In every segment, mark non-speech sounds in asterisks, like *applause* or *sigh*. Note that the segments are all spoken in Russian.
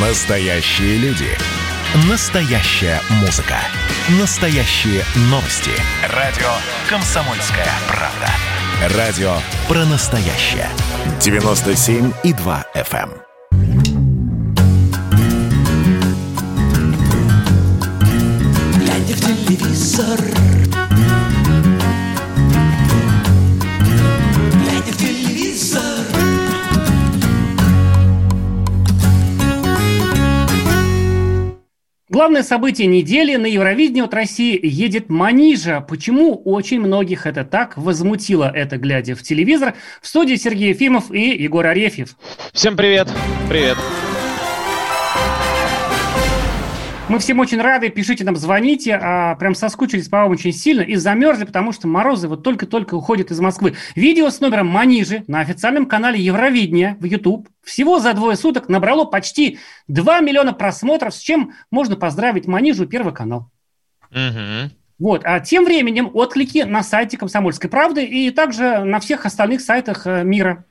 Настоящие люди. Настоящая музыка. Настоящие новости. Радио «Комсомольская правда». Радио про настоящее. 97,2 FM. Глядя в телевизор Главное событие недели на Евровидении от России едет Манижа. Почему очень многих это так возмутило, это глядя в телевизор? В студии Сергей Ефимов и Егор Арефьев. Всем привет. Привет. Мы всем очень рады, пишите нам, звоните. А, прям соскучились по вам очень сильно и замерзли, потому что морозы вот только-только уходят из Москвы. Видео с номером Манижи на официальном канале Евровидения в YouTube всего за двое суток набрало почти 2 миллиона просмотров, с чем можно поздравить Манижу Первый канал. Мгм. Вот. А тем временем отклики на сайте «Комсомольской правды» и также на всех остальных сайтах э, мира.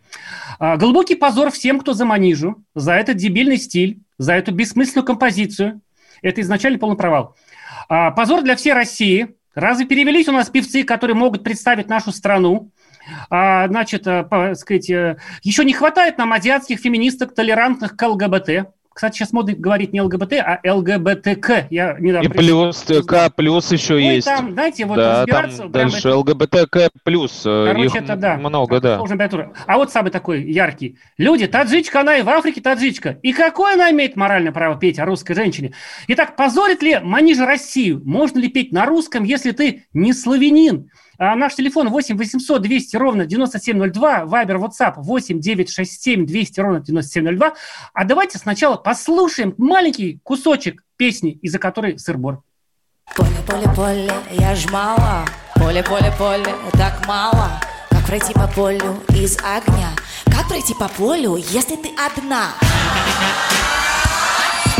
А, Глубокий позор всем, кто за Манижу, за этот дебильный стиль, за эту бессмысленную композицию. Это изначально полный провал. А, Позор для всей России. Разве перевелись у нас певцы, которые могут представить нашу страну? А, Значит, по- сказать, э, еще не хватает нам азиатских феминисток, толерантных к ЛГБТ. Кстати, сейчас модно говорить не ЛГБТ, а ЛГБТК. Я недавно И плюс К плюс еще Ой, есть. там, знаете, вот да, разбираться... там дальше это- ЛГБТК плюс. э, Короче, Их это да. много, да. А вот самый такой яркий. Люди, таджичка она и в Африке таджичка. И какое она имеет моральное право петь о русской женщине? Итак, позорит ли Манижа Россию? Можно ли петь на русском, если ты не славянин? А наш телефон 8 800 200 ровно 9702, Вайбер, WhatsApp 8 967 200 ровно 9702. А давайте сначала послушаем маленький кусочек песни, из-за которой сыр-бор. Поле, поле, поле, я ж мало. Поле, поле, поле, так мало. Как пройти по полю из огня? Как пройти по полю, если ты одна?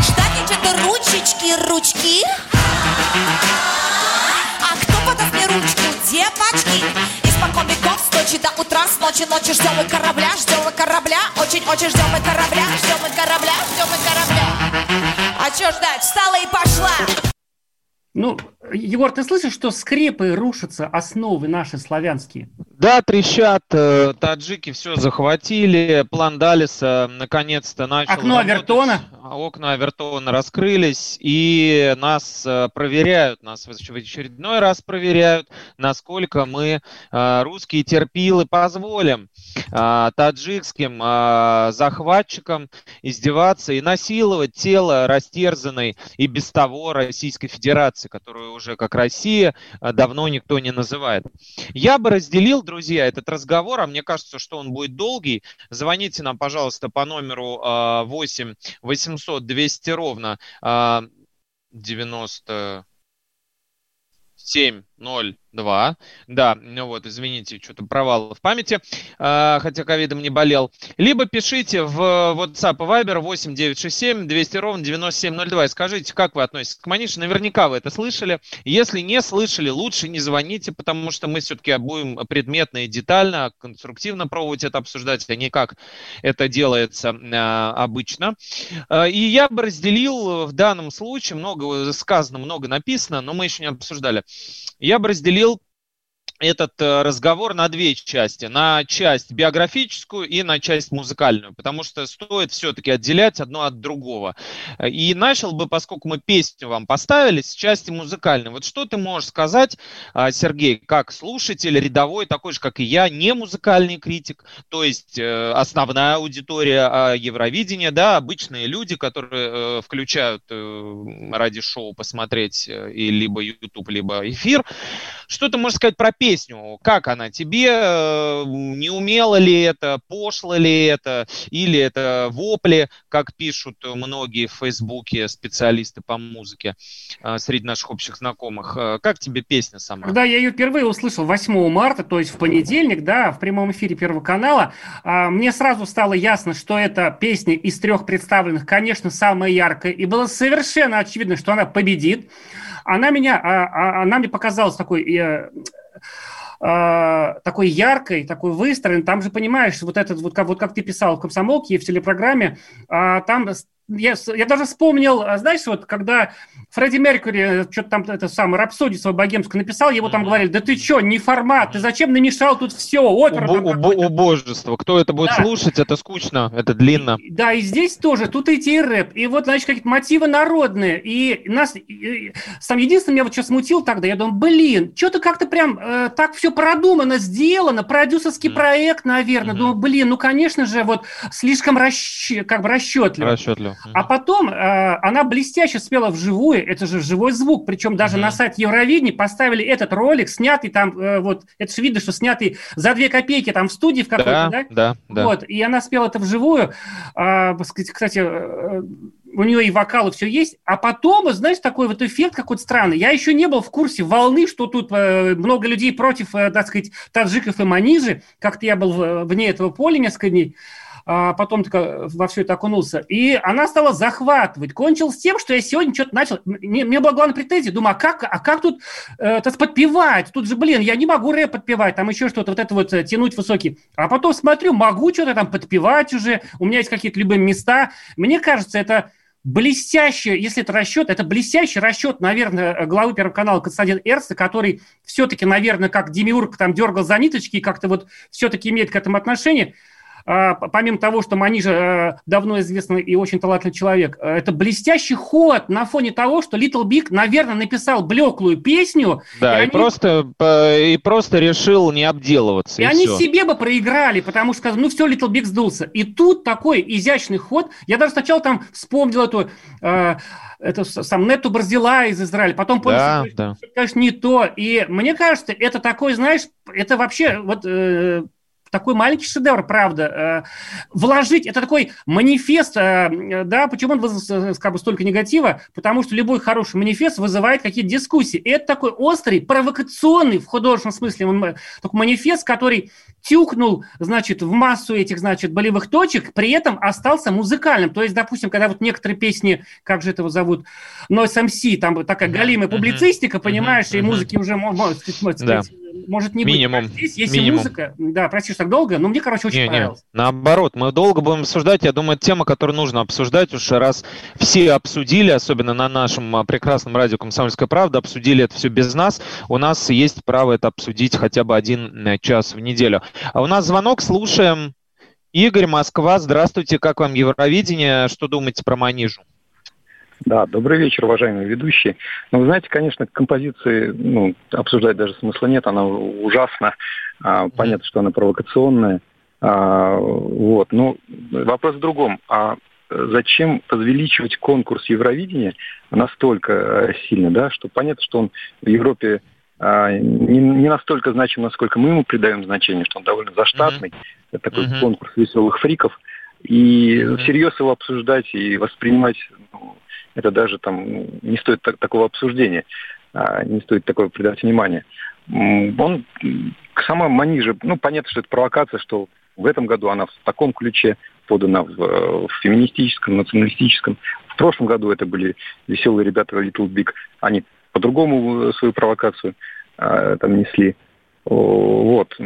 Штанничек, ручечки, ручки. А кто подаст мне ручку, девочки? Испокон веков, с до утра, с ночи ночи ждем мы корабля, ждем мы корабля Очень-очень ждем мы корабля, ждем мы корабля, ждем мы корабля. А чё ждать, встала и пошла Ну, Егор, ты слышишь, что скрепы рушатся основы наши славянские? Да, трещат, э, таджики все захватили, план Далиса наконец-то начал Окно работать. Авертона? А Окна Авертона раскрылись, и нас э, проверяют, нас в очередной раз проверяют, насколько мы, э, русские терпилы, позволим таджикским э, захватчикам издеваться и насиловать тело растерзанной и без того Российской Федерации, которую уже как Россия э, давно никто не называет. Я бы разделил, друзья, этот разговор, а мне кажется, что он будет долгий. Звоните нам, пожалуйста, по номеру э, 8 800 200 ровно э, 90 702. Да, ну вот, извините, что-то провал в памяти, а, хотя ковидом не болел. Либо пишите в WhatsApp и Viber 8967 200 ровно 9702 и скажите, как вы относитесь к Манише. Наверняка вы это слышали. Если не слышали, лучше не звоните, потому что мы все-таки будем предметно и детально, конструктивно пробовать это обсуждать, а не как это делается а, обычно. А, И я бы разделил в данном случае, много сказано, много написано, но мы еще не обсуждали. Я бы разделил этот э, разговор на две части. На часть биографическую и на часть музыкальную. Потому что стоит все-таки отделять одно от другого. И начал бы, поскольку мы песню вам поставили, с части музыкальной. Вот что ты можешь сказать, а, Сергей, как слушатель, рядовой, такой же, как и я, не музыкальный критик, то есть э, основная аудитория а, Евровидения, да, обычные люди, которые э, включают ради шоу посмотреть и либо YouTube, либо эфир. Что ты можешь сказать про песню? Как она тебе? э, Не умело ли это? Пошло ли это? Или это вопли, как пишут многие в Фейсбуке специалисты по музыке э, среди наших общих знакомых? Э, Как тебе песня сама? Когда я ее впервые услышал 8 марта, то есть в понедельник, да, в прямом эфире Первого канала, а, мне сразу стало ясно, что эта песня из трех представленных, конечно, самая яркая, и было совершенно очевидно, что она победит. Она меня, а, а, она мне показалась такой э, э, такой яркой, такой выстроен. Там же, понимаешь, вот этот, вот как, вот как ты писал в «Комсомолке» и в телепрограмме, а, там я, я даже вспомнил, а, знаешь, вот когда Фредди Меркьюри э, что-то там это самое рапсодию свою богемскую написал, его там говорили, да ты что, не формат, ты зачем намешал тут все, опера там Убо- какой-то». убо- Убожество. Кто это будет Да. слушать, это скучно, это длинно. Да, и здесь тоже, тут идти и рэп, и вот, значит, какие-то мотивы народные, и нас, и- и- сам единственное, меня вот что смутил тогда, я думаю, блин, что-то как-то прям э, так все продумано, сделано, продюсерский Мгм. проект, наверное, Мгм. думаю, блин, ну, конечно же, вот слишком расщ- как бы расчетливо. Расчетливо. А потом э, она блестяще спела вживую, это же живой звук, причем даже Мгм. на сайт Евровидения поставили этот ролик, снятый там, э, вот, это же видно, что снятый за две копейки там в студии в какой-то, Да, да? да, да. Вот, и она спела это вживую. А, сказать, кстати, э, у нее и вокал, и все есть. А потом, знаешь, такой вот эффект какой-то странный. Я еще не был в курсе волны, что тут э, много людей против, э, так сказать, таджиков и манижи. Как-то я был в- вне этого поля несколько дней. Потом только во все это окунулся. И она стала захватывать. Кончилось тем, что я сегодня что-то начал... Мне, мне была главная претензия. Думаю, а как, а как тут э, подпевать? Тут же, блин, я не могу рэп подпевать, там еще что-то, вот это вот э, тянуть высокий. А потом смотрю, могу что-то там подпевать уже, у меня есть какие-то любые места. Мне кажется, это блестящий, если это расчет, это блестящий расчет, наверное, главы Первого канала Константина Эрста, который все-таки, наверное, как Демиург там дергал за ниточки и как-то вот все-таки имеет к этому отношение. А, помимо того, что Манижа э, давно известный и очень талантливый человек, э, это блестящий ход на фоне того, что Little Big, наверное, написал блеклую песню, Да, и и, они- просто, э, и просто решил не обделываться. и, И, они всё. себе бы проиграли, потому что сказали, ну все, Little Big сдулся. И тут такой изящный ход. Я даже сначала там вспомнил эту, э, это сам Нету Барзила из Израиля, потом понял, Да, что, да. конечно, не то. И мне кажется, это такой, знаешь, это вообще вот э, такой маленький шедевр, правда. Э, вложить, это такой манифест, э, да, почему он вызвал э, как бы столько негатива? Потому что любой хороший манифест вызывает какие-то дискуссии. И это такой острый, провокационный в художественном смысле он, такой манифест, который тюкнул, значит, в массу этих, значит, болевых точек, при этом остался музыкальным. То есть, допустим, когда вот некоторые песни, как же этого зовут, Noise MC, там такая галимая публицистика, понимаешь, и музыки уже, мо- мо- сказать, Да. Может не Минимум. быть. Здесь, если Минимум. музыка, да, прости, что так долго, но мне, короче, очень Не, не, понравилось. наоборот, мы долго будем обсуждать. Я думаю, это тема, которую нужно обсуждать, уж раз все обсудили, особенно на нашем а, прекрасном радио «Комсомольская правда», обсудили это все без нас, у нас есть право это обсудить хотя бы один э, час в неделю. А у нас звонок, слушаем. Игорь, Москва, здравствуйте, как вам Евровидение, что думаете про Манижу? Да, добрый вечер, уважаемые ведущие. Ну, вы знаете, конечно, композиции ну, обсуждать даже смысла нет, она ужасна. А, понятно, что она провокационная. А, вот. Но вопрос в другом. А зачем возвеличивать конкурс Евровидения настолько э, сильно, да, что понятно, что он в Европе а, не, не настолько значим, насколько мы ему придаем значение, что он довольно заштатный. Это такой Мгм. конкурс веселых фриков. И всерьез его обсуждать и воспринимать ну, это даже там ну, не стоит так- такого обсуждения, а, не стоит такого придать внимания. Он к самой Маниже, ну, понятно, что это провокация, что в этом году она в таком ключе подана в, в феминистическом, националистическом. В прошлом году это были веселые ребята Little Big. Они по-другому э, свою провокацию э, там несли. О, Вот.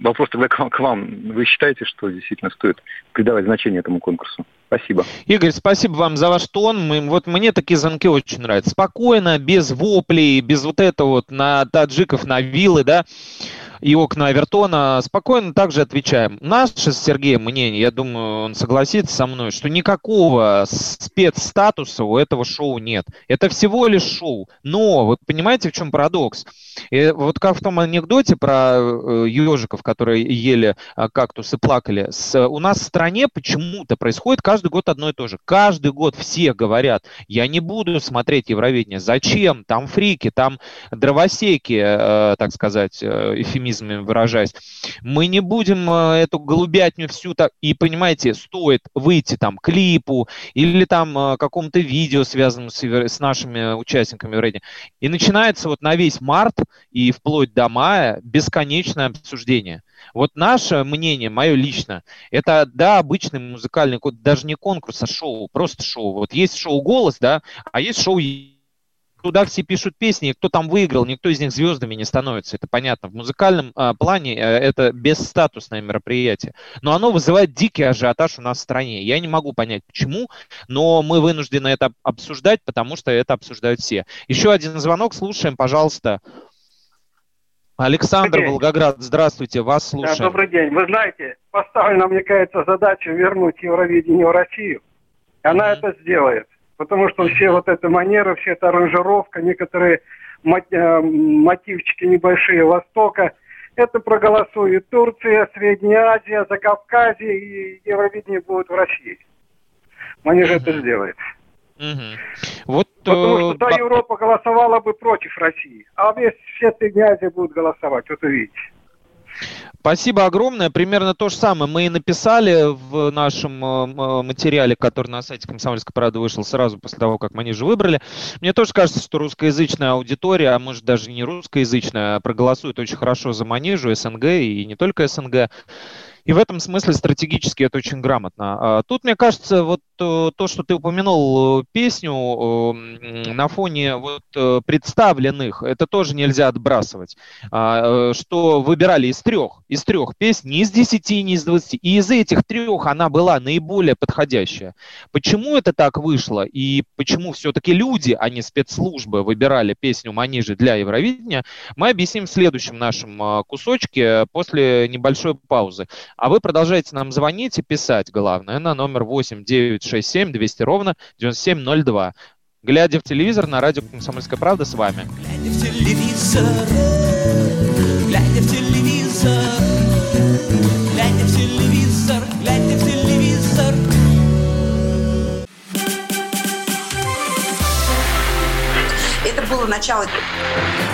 Вопрос тогда к вам. Вы считаете, что действительно стоит придавать значение этому конкурсу? Спасибо. Игорь, спасибо вам за ваш тон. Мы, вот мне такие звонки очень нравятся. Спокойно, без воплей, без вот этого вот на таджиков, на виллы, да, и окна Авертона. Спокойно также отвечаем. Наше с Сергеем мнение, я думаю, он согласится со мной, что никакого спецстатуса у этого шоу нет. Это всего лишь шоу. Но вы понимаете, в чем парадокс? И вот как в том анекдоте про э, ежиков, которые ели а, кактусы, плакали. С, у нас в стране почему-то происходит каждый год одно и то же. Каждый год все говорят, я не буду смотреть Евровидение. Зачем? Там фрики, там дровосеки, э, так сказать, э, эфемизмами выражаясь. Мы не будем э, эту голубятню всю так... И, понимаете, стоит выйти там клипу или там э, какому-то видео, связанному с, с нашими участниками Евровидения. И начинается вот на весь март и вплоть до мая бесконечное обсуждение. Вот наше мнение, мое лично, это, да, обычный музыкальный, даже не конкурс, а шоу, просто шоу. Вот есть шоу «Голос», да, а есть шоу туда все пишут песни, и кто там выиграл, никто из них звездами не становится, это понятно. В музыкальном э, плане э, это бесстатусное мероприятие, но оно вызывает дикий ажиотаж у нас в стране. Я не могу понять, почему, но мы вынуждены это обсуждать, потому что это обсуждают все. Еще один звонок, слушаем, пожалуйста. Александр Волгоград, здравствуйте, вас слушаем. Да, добрый день. Вы знаете, поставлена, мне кажется, задача вернуть Евровидение в Россию. Она mm-hmm. это сделает. Потому что все вот эта манера, все эта аранжировка, некоторые э, мотивчики небольшие Востока, это проголосует Турция, Средняя Азия, Закавказье, и Евровидение будет в России. Они же это сделают. Угу. Вот, Потому что та Европа голосовала бы против России, а весь все Средняя Азия будет голосовать, вот увидите. Спасибо огромное. Примерно то же самое мы и написали в нашем э, материале, который на сайте Комсомольской правды вышел сразу после того, как мы ниже выбрали. Мне тоже кажется, что русскоязычная аудитория, а может даже не русскоязычная, проголосует очень хорошо за Манижу, СНГ и не только СНГ. И в этом смысле стратегически это очень грамотно. А тут, мне кажется, вот э, то, что ты упомянул э, песню на фоне вот э, представленных, это тоже нельзя отбрасывать. А, что выбирали из трех, из трех песен, не из десяти, не из двадцати. И из этих трех она была наиболее подходящая. Почему это так вышло? И почему все-таки люди, а не спецслужбы, выбирали песню Манижи для Евровидения, мы объясним в следующем нашем кусочке после небольшой паузы. А вы продолжаете нам звонить и писать, главное, на номер 8 967 200 ровно 9702. Глядя в телевизор на радио «Комсомольская правда» с вами. Глядя в телевизор, глядя в телевизор, глядя в телевизор, глядя в телевизор. Это было начало.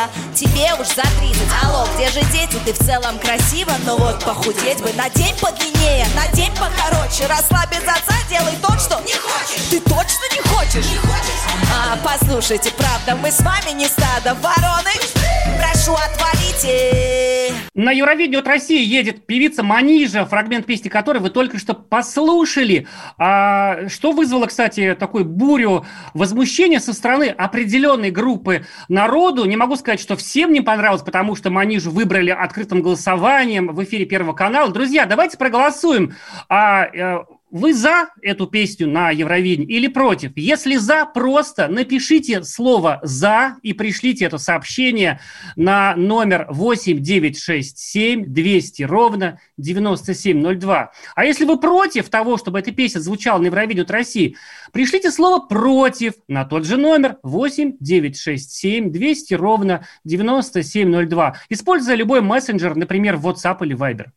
Красавица, тебе уж за 30 Алло, где же дети? Ты в целом красива Но вот похудеть бы. На день подлиннее На день покороче. Расслабь без отца, делай то, что не хочешь. Ты точно не хочешь? Не хочешь. А, Послушайте, правда, мы с вами не стадо вороны Прошу, отвалите На Евровидение от России едет певица Манижа, фрагмент песни которой вы только что послушали. А, что вызвало, кстати, такую бурю возмущения со стороны определенной группы народу? Не могу сказать, что всем не понравилось, потому что Манижу выбрали открытым голосованием в эфире Первого канала. Друзья, давайте проголосуем. А, э, вы за эту песню на Евровидении или против? Если за, просто напишите слово «за» и пришлите это сообщение на номер 8967 200 ровно 9702. А если вы против того, чтобы эта песня звучала на Евровидении от России, пришлите слово «против» на тот же номер 8967 200 ровно 9702, используя любой мессенджер, например, WhatsApp или Viber.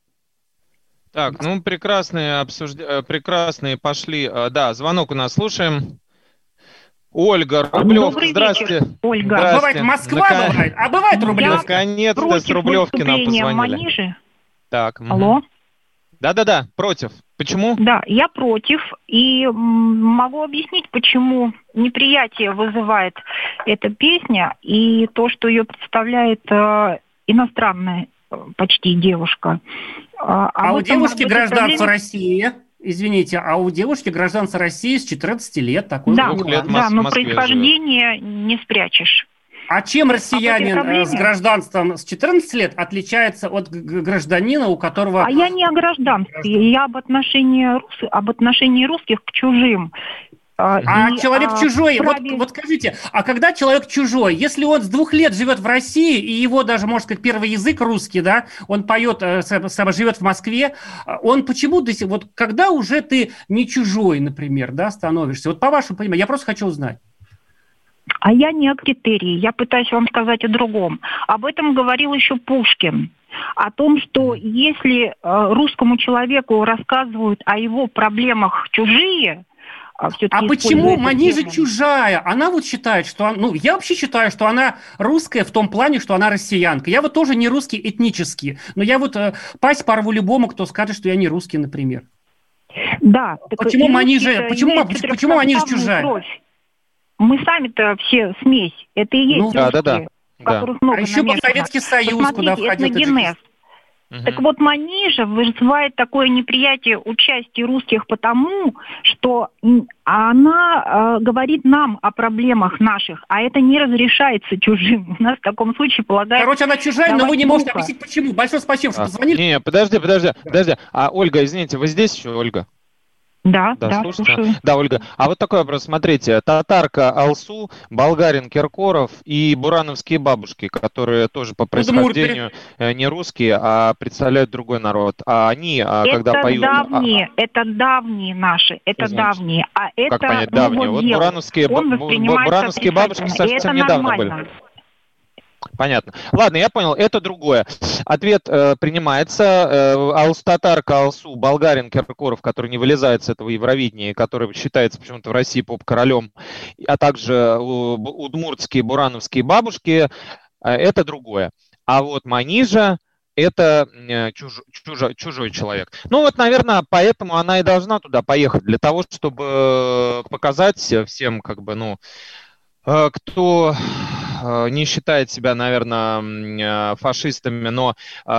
Так, ну прекрасные обсуждения, прекрасные пошли. А, Да, звонок у нас слушаем. Ольга, Рублевка, здрасте. Ольга. Здрасте. Бывает Москва, Нака- бывает, а бывает Рублевка. Наконец-то с Против Рублевки нам позвонили. Манижи. Так. Алло. Да-да-да, против. Почему? Да, я против и могу объяснить, почему неприятие вызывает эта песня и то, что ее представляет э, иностранная э, почти девушка. А, А в у девушки гражданство России, извините, а у девушки гражданство России с 14 лет. Такой Да, лет да, но происхождение не спрячешь. А чем россиянин проблеме? э, с гражданством с 14 лет отличается от гражданина, у которого... А я не о гражданстве, я об отношении, рус... об отношении русских к чужим. А, А и, человек а, чужой, вот, вот скажите, а когда человек чужой, если он с двух лет живет в России, и его даже, можно сказать, первый язык русский, да, он поет, э, сам- сам живет в Москве, а он почему до сих... Вот когда уже ты не чужой, например, да, становишься? Вот по вашему пониманию, я просто хочу узнать. А я не о критерии, я пытаюсь вам сказать о другом. Об этом говорил еще Пушкин. О том, что если э, русскому человеку рассказывают о его проблемах чужие, а, А почему Манижа чужая? Она вот считает, что... Ну, я вообще считаю, что она русская в том плане, что она россиянка. Я вот тоже не русский этнически, но я вот э, пасть порву любому, кто скажет, что я не русский, например. Да. Почему Манижа- почему- почему- Манижа чужая? кровь. Мы сами-то все смесь. Это и есть Ну, русские, да, да, да. в которых Да. много А еще был намешано. Советский Союз, куда Посмотрите, входил этногенез. Так вот, Манижа вызывает такое неприятие участия русских потому, что она э, говорит нам о проблемах наших, а это не разрешается чужим. У нас в таком случае полагается... Короче, она чужая, но вы не можете объяснить, почему. Большое спасибо, что А, позвонили. Не, подожди, подожди, подожди. А, Ольга, извините, вы здесь еще, Ольга? Да, Да, да, слушайте. слушаю. Да, Ольга. А вот такой вопрос. Смотрите, татарка Алсу, болгарин Киркоров и бурановские бабушки, которые тоже по происхождению э, не русские, а представляют другой народ. А они, а, когда это поют... а- давние, это давние наши, это Значит, давние. А это как понять, ну, давние? Вот бурановские, бурановские бабушки совсем это недавно нормально. были. Понятно. Ладно, я понял, это другое. Ответ э, принимается. Э, Алстатарка Алсу, болгарин Киркоров, который не вылезает с этого Евровидения, который считается почему-то в России поп-королем, а также бу- удмуртские, бурановские бабушки, э, это другое. А вот Манижа это э, чуж- чужо- чужой человек. Ну вот, наверное, поэтому она и должна туда поехать, для того, чтобы э, показать всем, как бы, ну, э, кто не считает себя, наверное, э, фашистами, но э,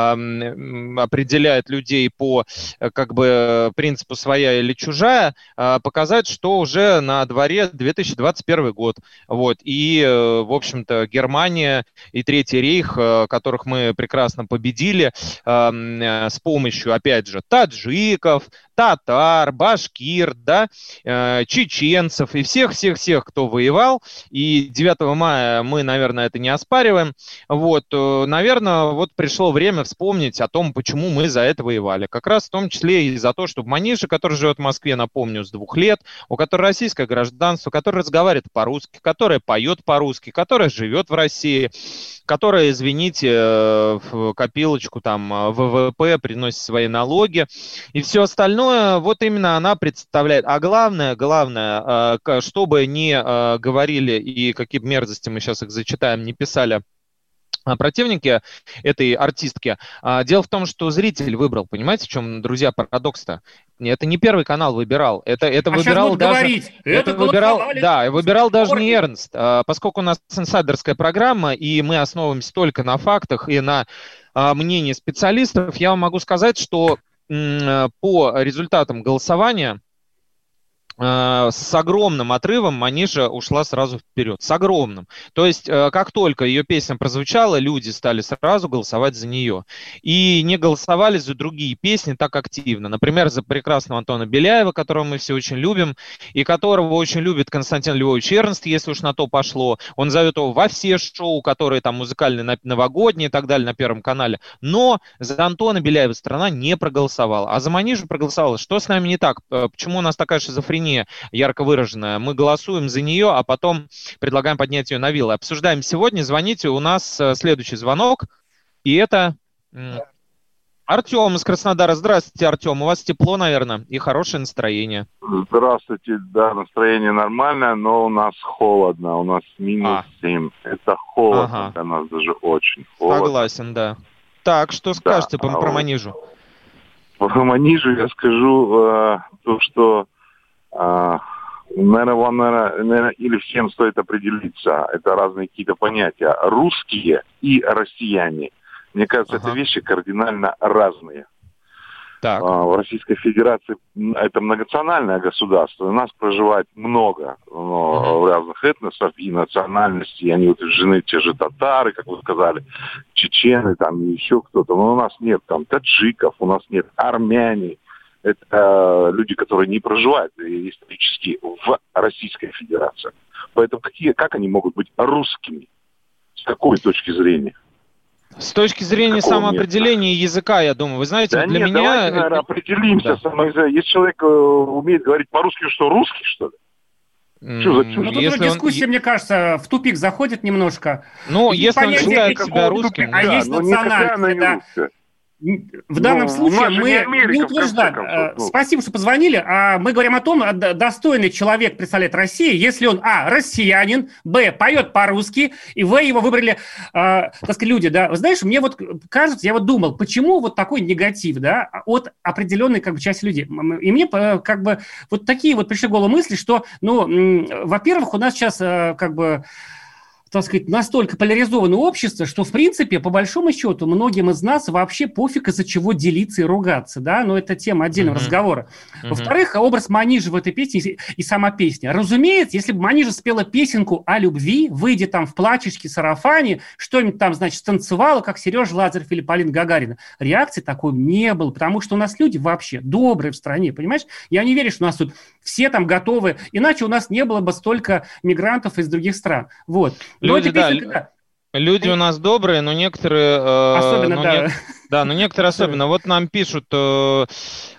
определяет людей по э, как бы принципу своя или чужая, э, показать, что уже на дворе 2021 год. Вот. И, э, в общем-то, Германия и Третий рейх, э, которых мы прекрасно победили э, э, с помощью, опять же, таджиков, татар, башкир, да, э, чеченцев и всех-всех-всех, кто воевал. И 9 мая мы, наверное, это не оспариваем. Вот, э, наверное, вот пришло время вспомнить о том, почему мы за это воевали. Как раз в том числе и за то, чтобы Манижа, который живет в Москве, напомню, с двух лет, у которой российское гражданство, который разговаривает по-русски, которая поет по-русски, которая живет в России, которая, извините, э, в копилочку там ВВП приносит свои налоги и все остальное, вот именно она представляет. А главное, главное, э, чтобы не э, говорили и какие мерзости мы сейчас их зачитаем, не писали противники этой артистки. А, Дело в том, что зритель выбрал, понимаете, в чем, друзья, парадокс-то? Это не первый канал выбирал, это, это А выбирал даже... говорить, это это выбирал, да, выбирал даже не Эрнст, а, поскольку у нас инсайдерская программа, и мы основываемся только на фактах и на а, мнении специалистов, я вам могу сказать, что по результатам голосования э, с огромным отрывом Маниша ушла сразу вперед. С огромным. То есть, э, как только ее песня прозвучала, люди стали сразу голосовать за нее. И не голосовали за другие песни так активно. Например, за прекрасного Антона Беляева, которого мы все очень любим, и которого очень любит Константин Львович Эрнст, если уж на то пошло. Он зовет его во все шоу, которые там музыкальные, новогодние и так далее на Первом канале. Но за Антона Беляева страна не проголосовала. А за Манижу проголосовала. Что с нами не так? Э, Почему у нас такая шизофрения ярко выраженная? Мы голосуем за нее, а потом предлагаем поднять ее на вилы. Обсуждаем сегодня. Звоните. У нас э, следующий звонок. И это Артем из Краснодара. Здравствуйте, Артем. У вас тепло, наверное, и хорошее настроение. Здравствуйте, да, настроение нормальное, но у нас холодно, у нас минус 7. Это холодно Ага. для нас даже очень холодно. Согласен, да. Так, что скажете по- а про вот- Манижу? По Манижу я скажу э, то, что, наверное, вам, наверное, или всем стоит определиться, это разные какие-то понятия. Русские и россияне. Мне кажется, это вещи кардинально разные. Так. А, В Российской Федерации это многонациональное государство. У нас проживает много но, разных этносов и национальностей. Они утверждены те же татары, как вы сказали, чечены, там и еще кто-то. Но у нас нет там таджиков, у нас нет армяне, это люди, которые не проживают исторически в Российской Федерации. Поэтому какие, как они могут быть русскими? С какой точки зрения? С точки зрения Какого самоопределения языка, я думаю, вы знаете, Да для нет, меня... давайте, наверное, определимся. Да. Если человек э, умеет говорить по-русски, что русский, что ли? Что за чушь? Ну, тут дискуссия, мне кажется, в тупик заходит немножко. Ну, Ведь если он считает себя русским, а да, есть она национальность, да. В данном Ну, случае мы не Америка, не утверждаем. концов, Э, ну. Спасибо, что позвонили. А мы говорим о том, а, достойный человек представляет Россию, если он, а, россиянин, б, поет по-русски, и в, его выбрали, э, так сказать, люди, да. Вы знаешь, мне вот кажется, я вот думал, почему вот такой негатив, да, от определенной как бы части людей. И мне э, как бы вот такие вот пришли в голову мысли, что, ну, во-первых, у нас сейчас э, как бы так сказать, настолько поляризованное общество, что, в принципе, по большому счету, многим из нас вообще пофиг, из-за чего делиться и ругаться, да, но это тема отдельного Мгм. разговора. Мгм. Во-вторых, образ Манижа в этой песне и- и сама песня. Разумеется, если бы Манижа спела песенку о любви, выйдя там в плачечке, сарафане, что-нибудь там, значит, танцевала, как Сережа Лазарев или Полина Гагарина, реакции такой не было, потому что у нас люди вообще добрые в стране, понимаешь? Я не верю, что у нас тут все там готовы, иначе у нас не было бы столько мигрантов из других стран. Вот. Люди, да, да, Люди у нас добрые, но некоторые... э, Особенно, ну, да. не- Да, но некоторые особенно. Вот нам пишут, э,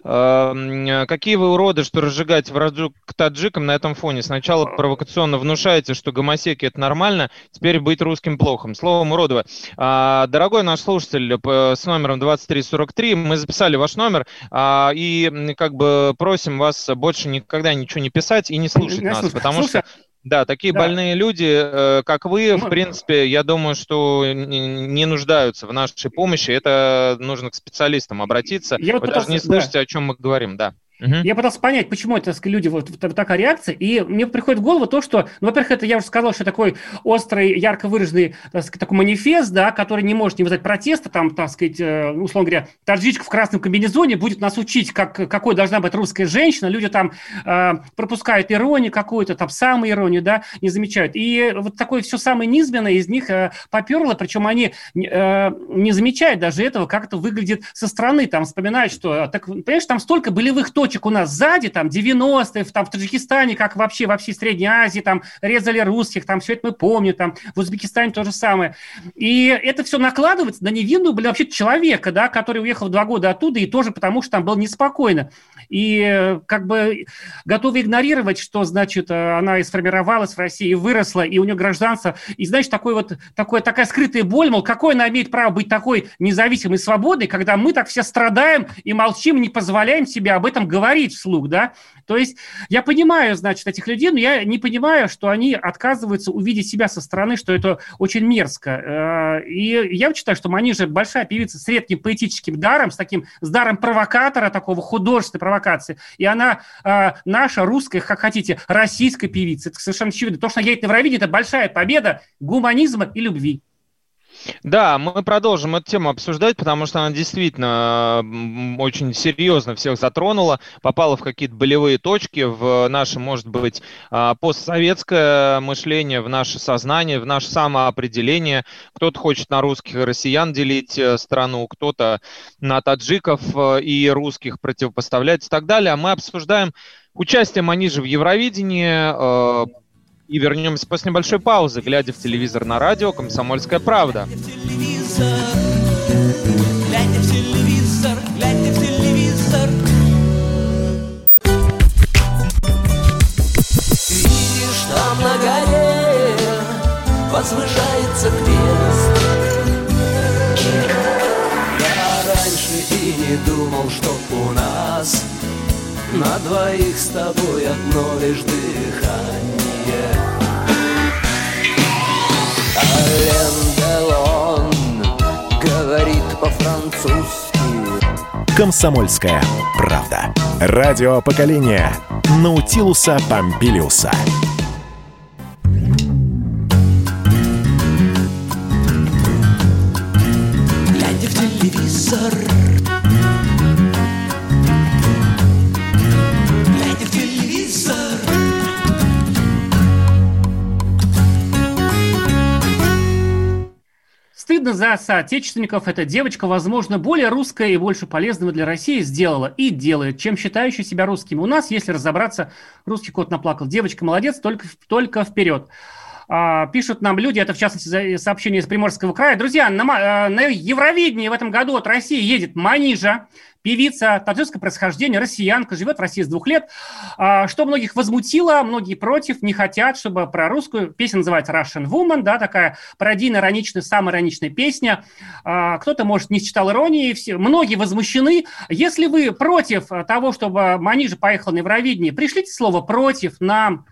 э, какие вы уроды, что разжигаете вражду к таджикам на этом фоне. Сначала провокационно внушаете, что гомосеки это нормально, теперь быть русским плохом. Словом, уродово. А, Дорогой наш слушатель с номером 2343, мы записали ваш номер а, и как бы просим вас больше никогда ничего не писать и не слушать нас, потому что да, такие да. больные люди, э, как вы, в принципе, я думаю, что не нуждаются в нашей помощи. Это нужно к специалистам обратиться. Я вот вы даже не пытался- да. слышите, о чем мы говорим, да. Мгм. Я пытался понять, почему это люди, вот, вот такая реакция, и мне приходит в голову то, что, ну, во-первых, это я уже сказал, что такой острый, ярко выраженный, так сказать, такой манифест, да, который не может не вызвать протеста, там, так сказать, э, условно говоря, таджичка в красном комбинезоне будет нас учить, как, какой должна быть русская женщина, люди там э, пропускают иронию какую-то, там, самую иронию, да, не замечают. И вот такое все самое низменное из них э, поперло, причем они э, не замечают даже этого, как это выглядит со стороны, там, вспоминают, что, так, понимаешь, там столько болевых точек у нас сзади, там, 90-е, в- там, в Таджикистане, как вообще во всей Средней Азии, там, резали русских, там, все это мы помним, там, в Узбекистане то же самое. И это все накладывается на невинную, блин, вообще человека, да, который уехал два года оттуда, и тоже потому, что там было неспокойно. И э, как бы готовы игнорировать, что, значит, э, она и сформировалась в России, и выросла, и у нее гражданство. И, знаешь, такой вот, такой, такая скрытая боль, мол, какое она имеет право быть такой независимой свободной, когда мы так все страдаем и молчим, не позволяем себе об этом говорить вслух, да? То есть я понимаю, значит, этих людей, но я не понимаю, что они отказываются увидеть себя со стороны, что это очень мерзко. Э, И я считаю, что Манижа большая певица с редким поэтическим даром, с таким, с даром провокатора, такого художественной провокации. И она э, наша русская, как хотите, российская певица. Это совершенно очевидно. То, что она едет на Евровидение, это большая победа гуманизма и любви. Да, мы продолжим эту тему обсуждать, потому что она действительно очень серьезно всех затронула, попала в какие-то болевые точки в наше, может быть, а, постсоветское мышление, в наше сознание, в наше самоопределение. Кто-то хочет на русских и россиян делить э, страну, кто-то на таджиков э, и русских противопоставлять и так далее. А мы обсуждаем участие Манижа в Евровидении, э, и вернемся после небольшой паузы, глядя в телевизор на радио «Комсомольская правда». Возвышается крест. Я раньше и не думал, что у нас на двоих с тобой одно лишь дыхание. Делон говорит по-французски. «Комсомольская правда». Радио поколения Наутилуса Помпилиуса. За соотечественников. Эта девочка, возможно, более русская и больше полезного для России сделала и делает, чем считающая себя русским. У нас, если разобраться, русский кот наплакал. Девочка молодец, только, только вперед. А, пишут нам люди, это в частности сообщение из Приморского края. Друзья, на, э, на Евровидении в этом году от России едет Манижа, певица таджикского происхождения, россиянка, живет в России с двух лет. А, что многих возмутило, многие против, не хотят, чтобы про русскую песня называется Russian Woman, да, такая пародийная, ироничная, самая ироничная песня. А, кто-то, может, не считал иронии, все, многие возмущены. Если вы против того, чтобы Манижа поехала на Евровидение, пришлите слово «против» нам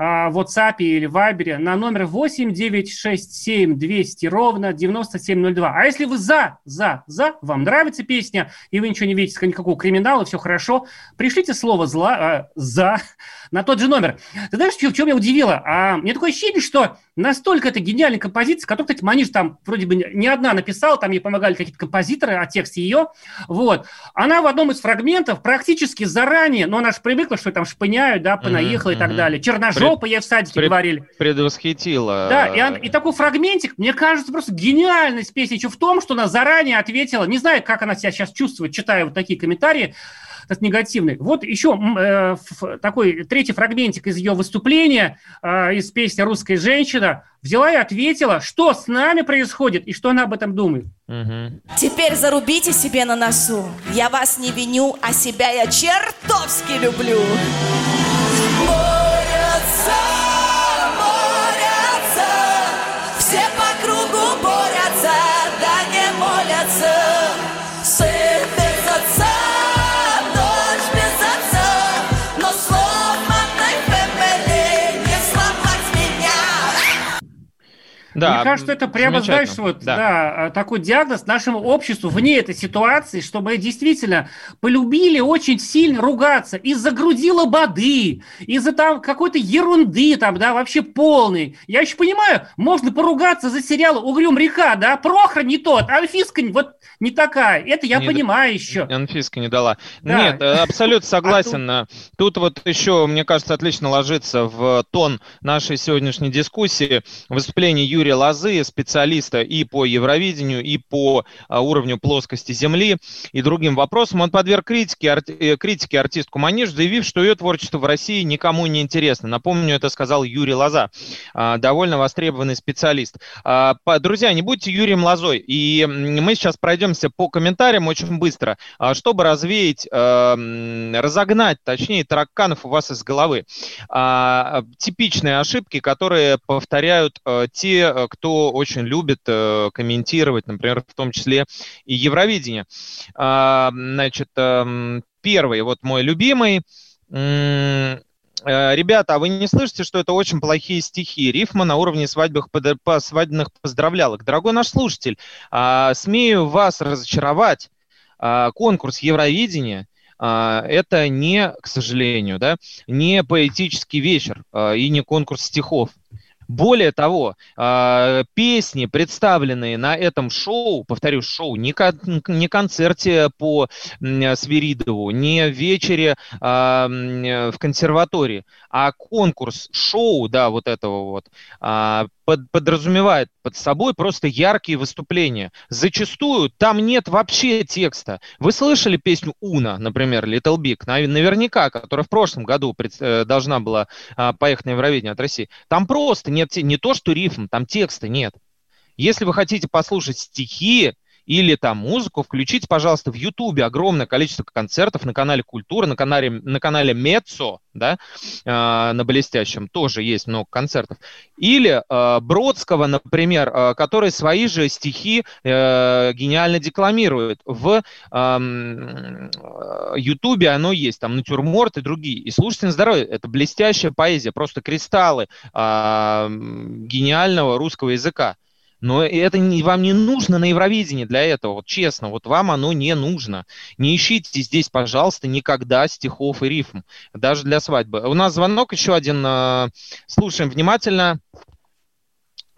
в WhatsApp или Viber на номер 8 967 200 ровно 9702. А если вы за, за, за, вам нравится песня, и вы ничего не видите, никакого криминала, все хорошо, пришлите слово зла, а, «за» на тот же номер. Ты знаешь, что, что меня удивило? А, мне такое ощущение, что настолько это гениальная композиция, которую, кстати, Маниш там вроде бы не одна написала, там ей помогали какие-то композиторы о тексте ее. Вот. Она в одном из фрагментов практически заранее, но она же привыкла, что там шпыняют, да, понаехала mm-hmm, и так далее. Черножопа, Пред, я в садике пред, говорили. Предвосхитила. Да, и, и такой фрагментик, мне кажется, просто гениальность песни еще в том, что она заранее ответила, не знаю, как она себя сейчас чувствует, читая вот такие комментарии, этот негативный. Вот еще э, такой третий фрагментик из ее выступления, э, из песни «Русская женщина», взяла и ответила, что с нами происходит и что она об этом думает. Угу. Теперь зарубите себе на носу. Я вас не виню, а себя я чертовски люблю. Да, Мне кажется, это прямо, знаешь, вот, да. да, а, такой диагноз нашему обществу вне этой ситуации, чтобы действительно полюбили очень сильно ругаться из-за груди лободы, из-за там какой-то ерунды там, да, вообще полный. Я еще понимаю, можно поругаться за сериал «Угрюм река», да, Прохор не тот, Анфиска вот не такая. Это я не понимаю еще. Анфиска не дала. Да. Нет, э, абсолютно согласен. А тут... тут вот еще, мне кажется, отлично ложится в тон нашей сегодняшней дискуссии выступление Юрия Юрия Лозы, специалиста и по Евровидению, и по а, уровню плоскости Земли, и другим вопросам. Он подверг критике, ар, э, критике артистку Манеж, заявив, что ее творчество в России никому не интересно. Напомню, это сказал Юрий Лоза, а, довольно востребованный специалист. А, друзья, не будьте Юрием Лозой. И мы сейчас пройдемся по комментариям очень быстро, чтобы развеять, разогнать, точнее, тараканов у вас из головы. Типичные ошибки, которые повторяют те Э, кто очень любит э, комментировать, например, в том числе и Евровидение. А, значит, эм, первый, вот мой любимый, э, Ребята, а вы не слышите, что это очень плохие стихи? Рифма на уровне свадьбах, по свадебных поздравлялок. Дорогой наш слушатель, а, смею вас разочаровать. А, конкурс Евровидения это не, к сожалению, да, не поэтический вечер и не конкурс стихов. Более того, а, песни, представленные на этом шоу, повторюсь, шоу, не, кон- не концерте по Свиридову, не вечере а, в консерватории, а конкурс, шоу, да, вот этого вот, а, под, подразумевает под собой просто яркие выступления. Зачастую там нет вообще текста. Вы слышали песню Уна, например, Little Big, наверняка, которая в прошлом году э, должна была а, поехать на Евровидение от России. Там просто нет, не то что рифм, там текста нет. Если вы хотите послушать стихи, или там музыку, включите, пожалуйста, в Ютубе огромное количество концертов на канале Культура, на канале, на канале Мецо, да, э, на блестящем тоже есть много концертов. Или э, Бродского, например, э, который свои же стихи э, гениально декламирует. В э, Ютубе оно есть, там натюрморт и другие. И слушайте на здоровье, это блестящая поэзия, просто кристаллы э, гениального русского языка. Но это не, вам не нужно на Евровидении для этого, вот честно, вот вам оно не нужно. Не ищите здесь, пожалуйста, никогда стихов и рифм, даже для свадьбы. У нас звонок еще один, э, слушаем внимательно.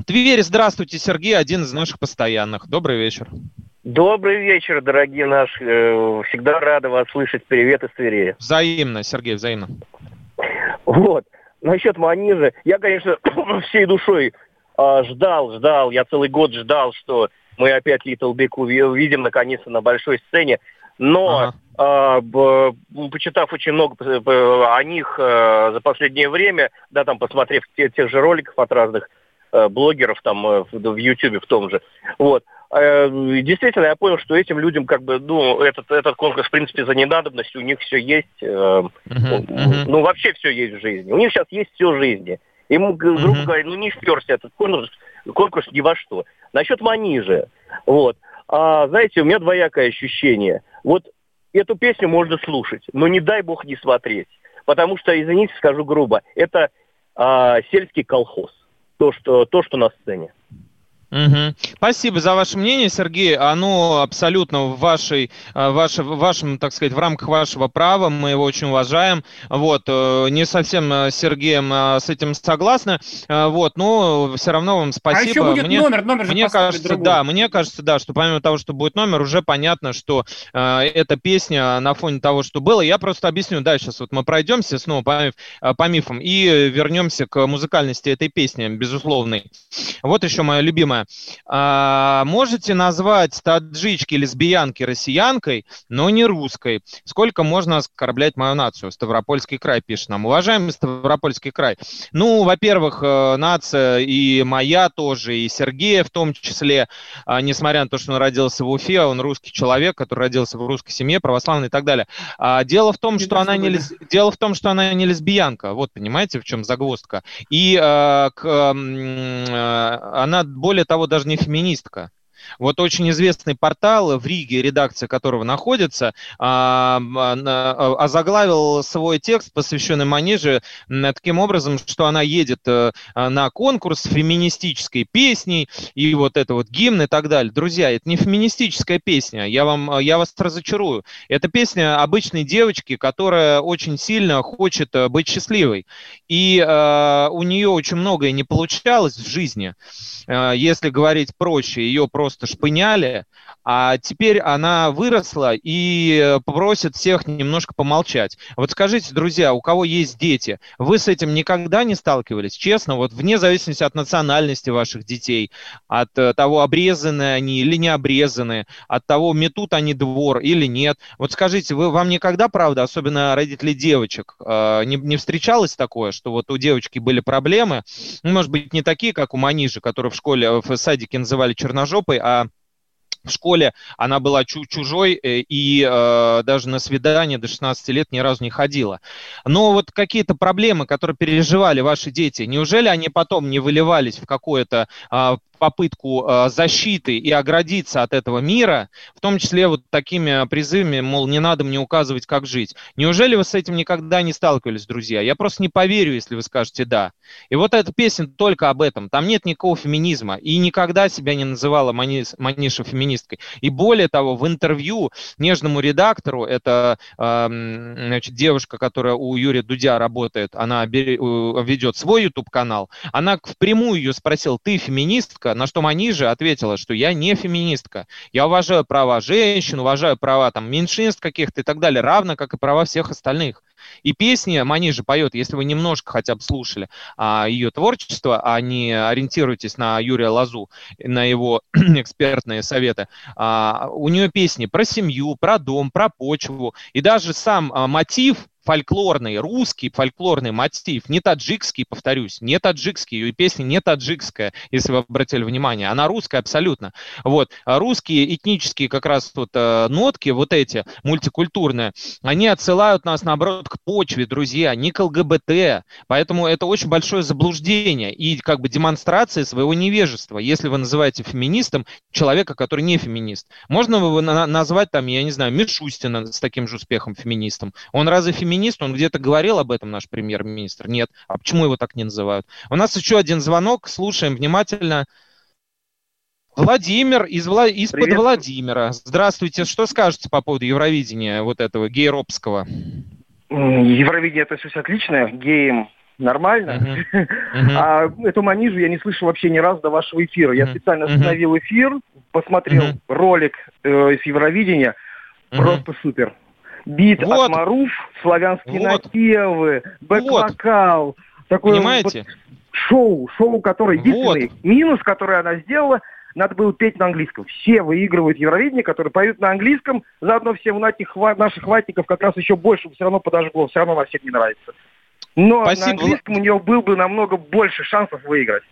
Тверь, здравствуйте, Сергей, один из наших постоянных. Добрый вечер. Добрый вечер, дорогие наши. Э, всегда рада вас слышать. Привет из Твери. Взаимно, Сергей, взаимно. Вот. Насчет Манижа. Я, конечно, *coughs* всей душой а, ждал, ждал, я целый год ждал, что мы опять Little Big увидим наконец-то на большой сцене. Но, ага. э, почитав очень много о них э, за последнее время, да, там посмотрев те, тех же роликов от разных э, блогеров там э, в, YouTube в том же, вот, э, действительно, я понял, что этим людям как бы, ну, этот, этот конкурс, в принципе, за ненадобность, у них все есть, э, uh-huh, uh-huh. ну, вообще все есть в жизни. У них сейчас есть все в жизни. Ему, грубо uh-huh. говоря, ну, не вперся этот конкурс, конкурс ни во что. Насчет манижа, вот, а, знаете, у меня двоякое ощущение. Вот эту песню можно слушать, но не дай бог не смотреть. Потому что, извините, скажу грубо, это а, сельский колхоз. То что, то, что на сцене. Угу. Спасибо за ваше мнение, Сергей. Оно абсолютно в, вашей, э, ваше, вашем, так сказать, в рамках вашего права. Мы его очень уважаем. Вот. Э, не совсем э, с Сергеем с этим согласны. Вот. Но все равно вам спасибо. А еще будет мне, номер, номер мне кажется, другой. да, мне кажется, да, что помимо того, что будет номер, уже понятно, что э, эта песня на фоне того, что было. Я просто объясню, да, сейчас вот мы пройдемся снова по, по мифам и вернемся к музыкальности этой песни, безусловной. Вот еще моя любимая а, можете назвать таджички лесбиянки россиянкой, но не русской. Сколько можно оскорблять мою нацию? Ставропольский край пишет нам. Уважаемый Ставропольский край. Ну, во-первых, э, нация и моя тоже, и Сергея в том числе, а, несмотря на то, что он родился в Уфе, он русский человек, который родился в русской семье, православный и так далее. А, дело в том, что она не лес... дело в том, что она не лесбиянка. Вот понимаете, в чем загвоздка. И а, к, а, она более того даже не феминистка. Вот очень известный портал в Риге, редакция которого находится, а, а, озаглавил свой текст, посвященный Манеже, таким образом, что она едет э, на конкурс с феминистической песней, и вот это вот гимн и так далее. Друзья, это не феминистическая песня, я, вам, я вас разочарую. Это песня обычной девочки, которая очень сильно хочет э, быть счастливой. И э, у нее очень многое не получалось в жизни. Если говорить проще, ее просто просто шпыняли, а теперь она выросла и просит всех немножко помолчать. Вот скажите, друзья, у кого есть дети, вы с этим никогда не сталкивались? Честно, вот вне зависимости от национальности ваших детей, от э, того, обрезаны они или не обрезаны, от того, метут они двор или нет. Вот скажите, вы, вам никогда, правда, особенно родители девочек, э, не, не встречалось такое, что вот у девочки были проблемы, ну, может быть, не такие, как у Манижи, которые в школе, в садике называли черножопой, а в школе она была чу чужой э, и э, даже на свидание до 16 лет ни разу не ходила. Но вот какие-то проблемы, которые переживали ваши дети, неужели они потом не выливались в какое-то э, попытку э, защиты и оградиться от этого мира, в том числе вот такими призывами, мол, не надо мне указывать, как жить. Неужели вы с этим никогда не сталкивались, друзья? Я просто не поверю, если вы скажете «да». И вот эта песня только об этом. Там нет никакого феминизма. И никогда себя не называла Манис, Маниша феминисткой. И более того, в интервью нежному редактору, это э, значит, девушка, которая у Юрия Дудя работает, она ведет свой YouTube-канал, она впрямую ее спросила, ты феминистка? На что Манижа ответила, что я не феминистка. Я уважаю права женщин, уважаю права там, меньшинств каких-то и так далее, равно как и права всех остальных. И песни Манижа поет, если вы немножко хотя бы слушали а, ее творчество, а не ориентируйтесь на Юрия Лазу, на его *clears throat* экспертные советы, а, у нее песни про семью, про дом, про почву, и даже сам а, мотив фольклорный, русский фольклорный мотив, не таджикский, повторюсь, не таджикский, ее песня не таджикская, если вы обратили внимание, она русская абсолютно. Вот, а русские этнические как раз вот э, нотки, вот эти мультикультурные, они отсылают нас, наоборот, к почве, друзья, не к ЛГБТ, поэтому это очень большое заблуждение и как бы демонстрация своего невежества, если вы называете феминистом человека, который не феминист. Можно его назвать там, я не знаю, Мишустина с таким же успехом феминистом? Он разве феминист? Феминист, он где-то говорил об этом, наш премьер-министр? Нет. А почему его так не называют? У нас еще один звонок, слушаем внимательно. Владимир из Вла... из-под. Владимира. Здравствуйте. Что скажете по поводу Евровидения вот этого гейропского? Евровидение это все отлично, геям нормально. Uh-huh. *laughs* Uh-huh. А эту манижу я не слышал вообще ни разу до вашего эфира. Я uh-huh. специально остановил эфир, посмотрел ролик э, из Евровидения. Просто супер бит вот. от Маруф, славянские вот. напевы, бэк-вокал. Вот. Такой Понимаете? Вот шоу, шоу, которое единственный вот. минус, который она сделала, надо было петь на английском. Все выигрывают Евровидение, которые поют на английском, заодно всем этих наших ватников как раз еще больше все равно подожгло, все равно на всех не нравится. Но Спасибо. на английском у нее был бы намного больше шансов выиграть.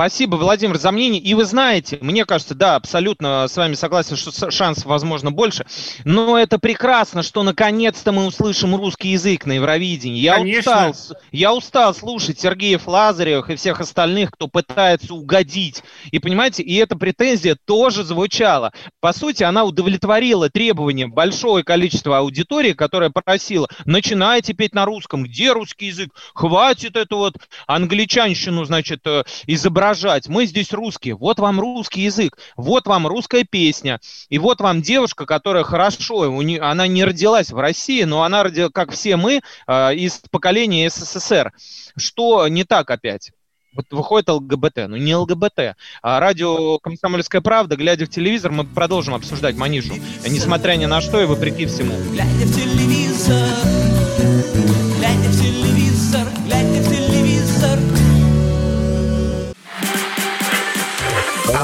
Спасибо, Владимир, за мнение. И вы знаете, мне кажется, да, абсолютно с вами согласен, что шансов, возможно, больше. Но это прекрасно, что наконец-то мы услышим русский язык на Евровидении. Я Конечно. устал, я устал слушать Сергеев Лазаревых и всех остальных, кто пытается угодить. И понимаете, и эта претензия тоже звучала. По сути, она удовлетворила требования большое количество аудитории, которая просила, начинайте петь на русском. Где русский язык? Хватит эту вот англичанщину, значит, э, изображать подражать. Мы здесь русские. Вот вам русский язык. Вот вам русская песня. И вот вам девушка, которая хорошо, она не родилась в России, но она родилась, как все мы, э, из поколения СССР. Что не так опять? Вот выходит ЛГБТ, ну не ЛГБТ. А радио «Комсомольская правда», глядя в телевизор, мы продолжим обсуждать Манижу. Несмотря ни на что и вопреки всему. Глядя в телевизор,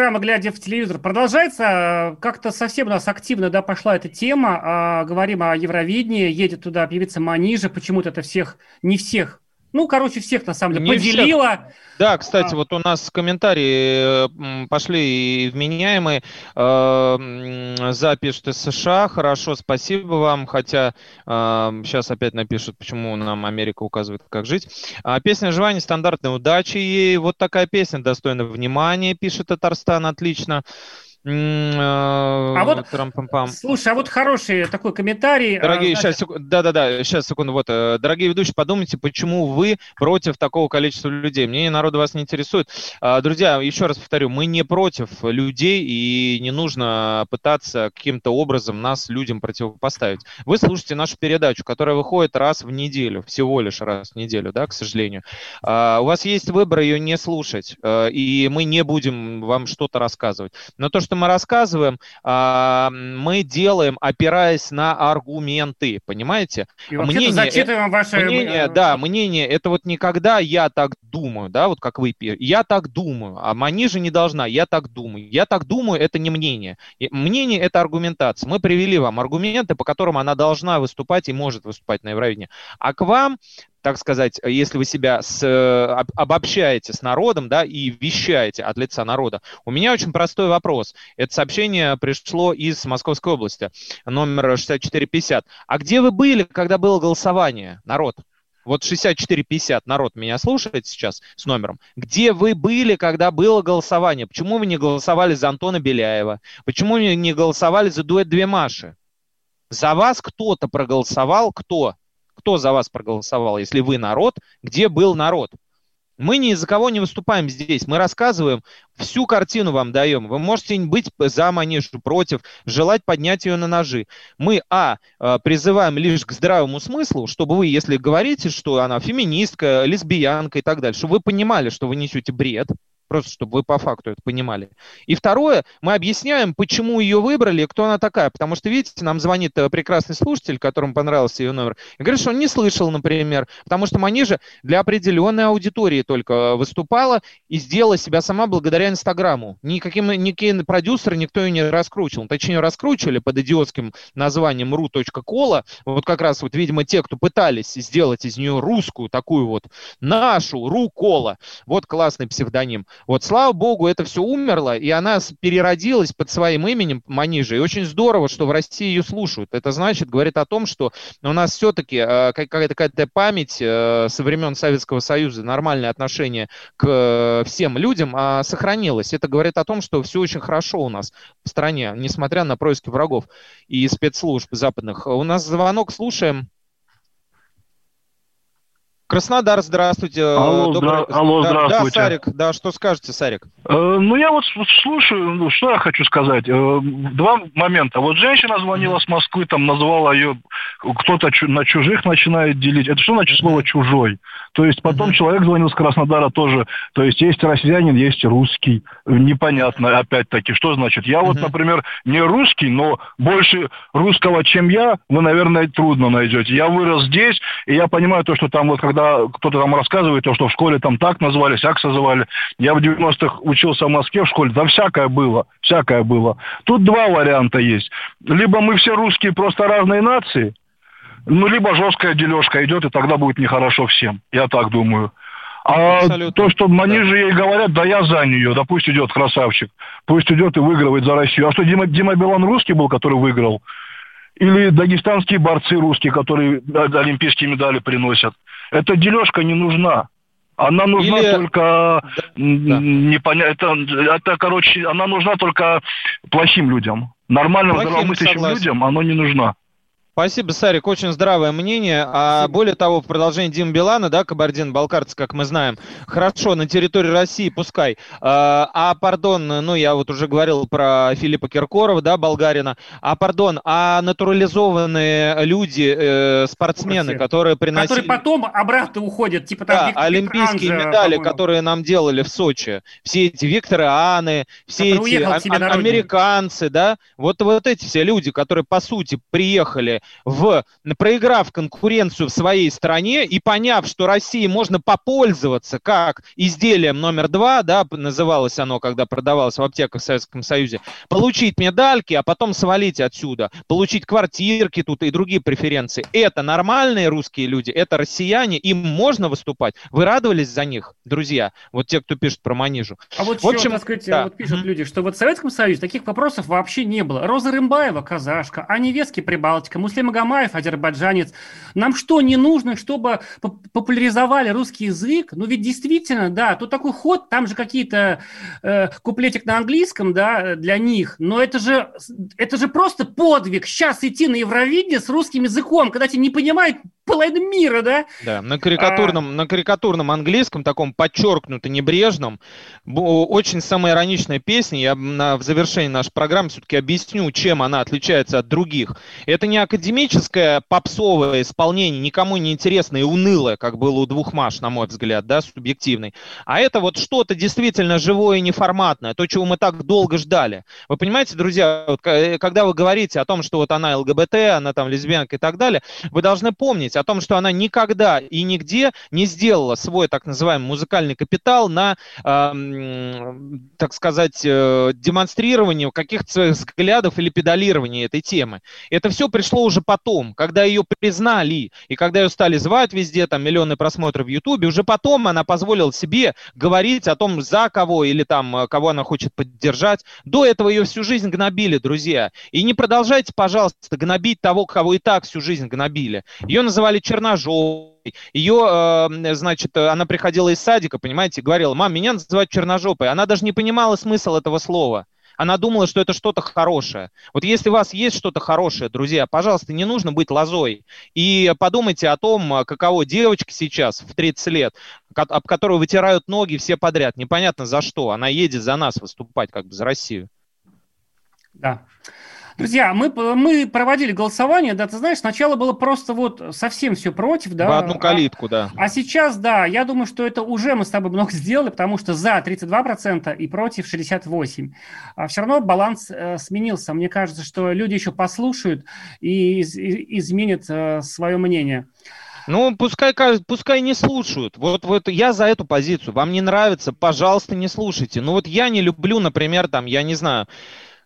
Программа «Глядя в телевизор» продолжается. Как-то совсем у нас активно да, пошла эта тема. А, говорим о Евровидении. Едет туда певица Манижа. Почему-то это всех, не всех ну, короче, всех на самом деле не поделила. Всех. Да, кстати, а. вот у нас комментарии пошли и вменяемые. Э, запишет из США. Хорошо, спасибо вам. Хотя сейчас опять напишут, почему нам Америка указывает, как жить. А, песня «Желание стандартной удачи». Ей вот такая песня достойна внимания, пишет Татарстан. Отлично. А вот, слушай, а вот хороший такой комментарий. А, дорогие, сейчас, да-да-да, сейчас, секунду, вот, э, дорогие ведущие, подумайте, почему вы против такого количества людей. Мнение народа вас не интересует. А, друзья, еще раз повторю, мы не против людей, и не нужно пытаться каким-то образом нас людям противопоставить. Вы слушаете нашу передачу, которая выходит раз в неделю, всего лишь раз в неделю, да, к сожалению. У вас есть выбор ее не слушать, э, и мы не будем вам что-то рассказывать. Но то, что что мы рассказываем, а, мы делаем, опираясь на аргументы, понимаете? И мнение, зачитываем ваше... Мнение, да, мнение, это вот никогда я так думаю, да, вот как вы, я так думаю, а Манижа не должна, я так думаю. Я так думаю, это не мнение. Мнение – это аргументация. Мы привели вам аргументы, по которым она должна выступать и может выступать на Евровидении. А к вам так сказать, если вы себя с, обобщаете с народом, да, и вещаете от лица народа. У меня очень простой вопрос. Это сообщение пришло из Московской области, номер 6450. А где вы были, когда было голосование, народ? Вот 6450 народ меня слушает сейчас с номером. Где вы были, когда было голосование? Почему вы не голосовали за Антона Беляева? Почему вы не голосовали за дуэт «Две Маши»? За вас кто-то проголосовал, кто? Кто за вас проголосовал? Если вы народ, где был народ? Мы ни за кого не выступаем здесь. Мы рассказываем, всю картину вам даем. Вы можете быть за манежу, против, желать поднять ее на ножи. Мы, а, э, призываем лишь к здравому смыслу, чтобы вы, если говорите, что она феминистка, лесбиянка и так далее, чтобы вы понимали, что вы несете бред, Просто чтобы вы по факту это понимали. И второе, мы объясняем, почему ее выбрали, кто она такая. Потому что, видите, нам звонит э, прекрасный слушатель, которому понравился ее номер, и говорит, что он не слышал, например, потому что Манижа для определенной аудитории только э, выступала и сделала себя сама благодаря Инстаграму. Никаким, никакие продюсеры, никто ее не раскручивал. Точнее, раскручивали под идиотским названием ru.кола. Вот как раз вот, видимо, те, кто пытались сделать из нее русскую, такую вот нашу, ру-кола. Вот классный псевдоним. Вот, слава богу, это все умерло, и она переродилась под своим именем Манижа. И очень здорово, что в России ее слушают. Это значит, говорит о том, что у нас все-таки э, какая-то какая память э, со времен Советского Союза, нормальное отношение к э, всем людям э, сохранилось. Это говорит о том, что все очень хорошо у нас в стране, несмотря на происки врагов и спецслужб западных. У нас звонок, слушаем. Краснодар, здравствуйте. Алло, Добрый... здра... Алло да, здравствуйте. Да, Сарик, да, что скажете, Сарик? Э, ну, я вот слушаю, ну, что я хочу сказать. Э, два момента. Вот женщина звонила с Москвы, там назвала ее, кто-то чу- на чужих начинает делить. Это что значит слово «чужой»? То есть потом человек звонил с Краснодара тоже. То есть есть россиянин, есть русский. Непонятно, опять-таки, что значит. Я вот, например, не русский, но больше русского, чем я, вы, наверное, трудно найдете. Я вырос здесь, и я понимаю то, что там вот, когда кто-то там рассказывает, то, что в школе там так назвали, сяк созывали. Я в 90-х учился в Москве в школе, да всякое было, всякое было. Тут два варианта есть. Либо мы все русские просто разные нации, ну, либо жесткая дележка идет, и тогда будет нехорошо всем. Я так думаю. А Абсолютно. то, что они же ей говорят, да я за нее, да пусть идет красавчик, пусть идет и выигрывает за Россию. А что, Дима, Дима Билан русский был, который выиграл? Или дагестанские борцы русские, которые да, олимпийские медали приносят? Эта дележка не нужна. Она нужна Или- только м, не поня- это, это, короче, она нужна только плохим людям. Нормальным, Плохим, здравомыслящим согласен. людям она не нужна. Спасибо, Сарик, очень здравое мнение. А более того, в продолжении Дима Билана, да, кабардино-балкарцы, как мы знаем, хорошо, на территории России пускай. А, а, пардон, ну, я вот уже говорил про Филиппа Киркорова, да, болгарина. А, пардон, а натурализованные люди, э, спортсмены, которые приносили... Которые потом обратно уходят, типа там Да, Виктор олимпийские Петранжа, медали, по-моему. которые нам делали в Сочи, все эти Викторы Аны, все Который эти а- а- американцы, да, вот, вот эти все люди, которые, по сути, приехали в, проиграв конкуренцию в своей стране и поняв, что России можно попользоваться как изделием номер два, да, называлось оно, когда продавалось в аптеках в Советском Союзе, получить медальки, а потом свалить отсюда, получить квартирки тут и другие преференции. Это нормальные русские люди, это россияне, им можно выступать. Вы радовались за них, друзья? Вот те, кто пишет про Манижу. А вот В общем, еще, так сказать, да. вот пишут люди, что вот в Советском Союзе таких вопросов вообще не было. Роза Рымбаева, казашка, Аня Вески, Прибалтика, Муслим Агамаев, азербайджанец. Нам что не нужно, чтобы поп- популяризовали русский язык? Ну ведь действительно, да, тут такой ход, там же какие-то э, куплетик на английском, да, для них, но это же, это же просто подвиг сейчас идти на Евровидение с русским языком, когда тебя не понимает половина мира, да? Да, на карикатурном, на карикатурном английском, таком подчеркнуто небрежном, очень самоироничная песня. Я на, в завершении нашей программы все-таки объясню, чем она отличается от других. Это не академическое попсовое исполнение, никому не интересное и унылое, как было у двух Маш, на мой взгляд, да, субъективный. А это вот что-то действительно живое и неформатное, то, чего мы так долго ждали. Вы понимаете, друзья, вот, ка- когда вы говорите о том, что вот она ЛГБТ, она там лесбиянка и так далее, вы должны помнить о том, что она никогда и нигде не сделала свой так называемый музыкальный капитал на, эм, так сказать, э, демонстрировании каких-то своих взглядов или педалировании этой темы. Это все пришло уже потом, когда ее признали, и когда ее стали звать везде, там миллионы просмотров в Ютубе, уже потом она позволила себе говорить о том, за кого или там, э, кого она хочет поддержать. До этого ее всю жизнь гнобили, друзья. И не продолжайте, пожалуйста, гнобить того, кого и так всю жизнь гнобили. Ее называли черножопой. Ее, э, значит, она приходила из садика, понимаете, говорила, мам, меня называют черножопой. Она даже не понимала смысл этого слова. Она думала, что это что-то хорошее. Вот если у вас есть что-то хорошее, друзья, пожалуйста, не нужно быть лозой. И подумайте о том, каково девочка сейчас в 30 лет, об которой вытирают ноги все подряд. Непонятно за что. Она едет за нас выступать, как бы за Россию. Да. Друзья, мы, мы проводили голосование, да, ты знаешь, сначала было просто вот совсем все против, да. В одну а- калитку, да. А сейчас, да, я думаю, что это уже мы с тобой много *laughs* сделали, потому что за 32% и против 68%. А все равно баланс э, сменился. Мне кажется, что люди еще послушают и из- и- изменят э, свое мнение. Ну, пускай, ка- пускай не слушают. Вот, вот я за эту позицию. Вам не нравится, пожалуйста, не слушайте. Ну вот я не люблю, например, там, я не знаю,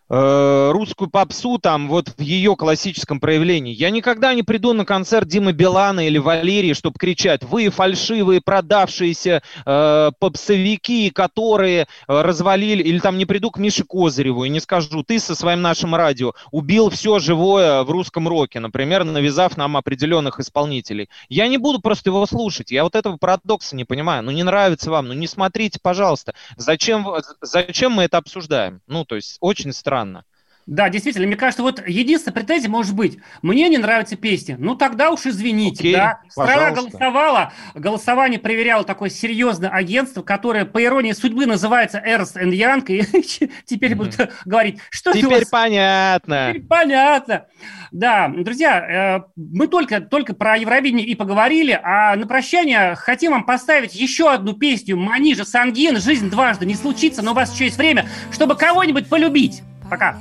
русскую попсу там вот в ее классическом проявлении. Я никогда не приду на концерт Димы Билана или Валерии, чтобы кричать, вы фальшивые, продавшиеся э, попсовики, которые э, развалили, или там не приду к Мише Козыреву и не скажу, ты со своим нашим радио убил все живое в русском роке, например, навязав нам определенных исполнителей. Я не буду просто его слушать, я вот этого парадокса не понимаю. Ну не нравится вам, ну не смотрите, пожалуйста. Зачем, зачем мы это обсуждаем? Ну то есть очень странно странно. Да, действительно, мне кажется, вот единственная претензия может быть, мне не нравятся песни, ну тогда уж извините, Окей, да. Страна пожалуйста. голосовала, голосование проверяло такое серьезное агентство, которое, по иронии судьбы, называется Ernst Young, и *laughs* теперь mm-hmm. будут *laughs* говорить, что Теперь вас... понятно. Теперь понятно. Да, друзья, э, мы только, только про Евровидение и поговорили, а на прощание хотим вам поставить еще одну песню Манижа Сангин «Жизнь дважды не случится», но у вас еще есть время, чтобы кого-нибудь полюбить. Пока.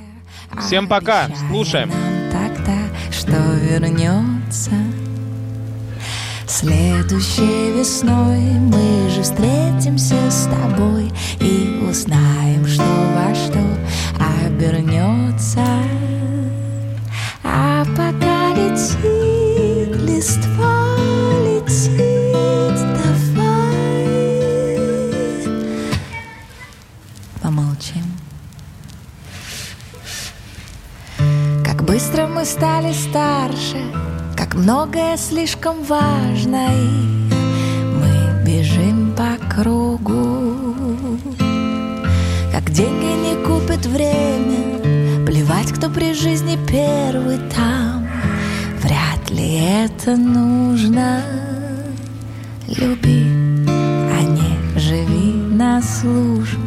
Всем пока. Слушаем. Тогда, что вернется Следующей весной мы же встретимся с тобой И узнаем, что во что обернется А пока летит листва, Быстро мы стали старше, как многое слишком важно, и мы бежим по кругу. Как деньги не купят время, плевать, кто при жизни первый там. Вряд ли это нужно. Люби, а не живи на службе.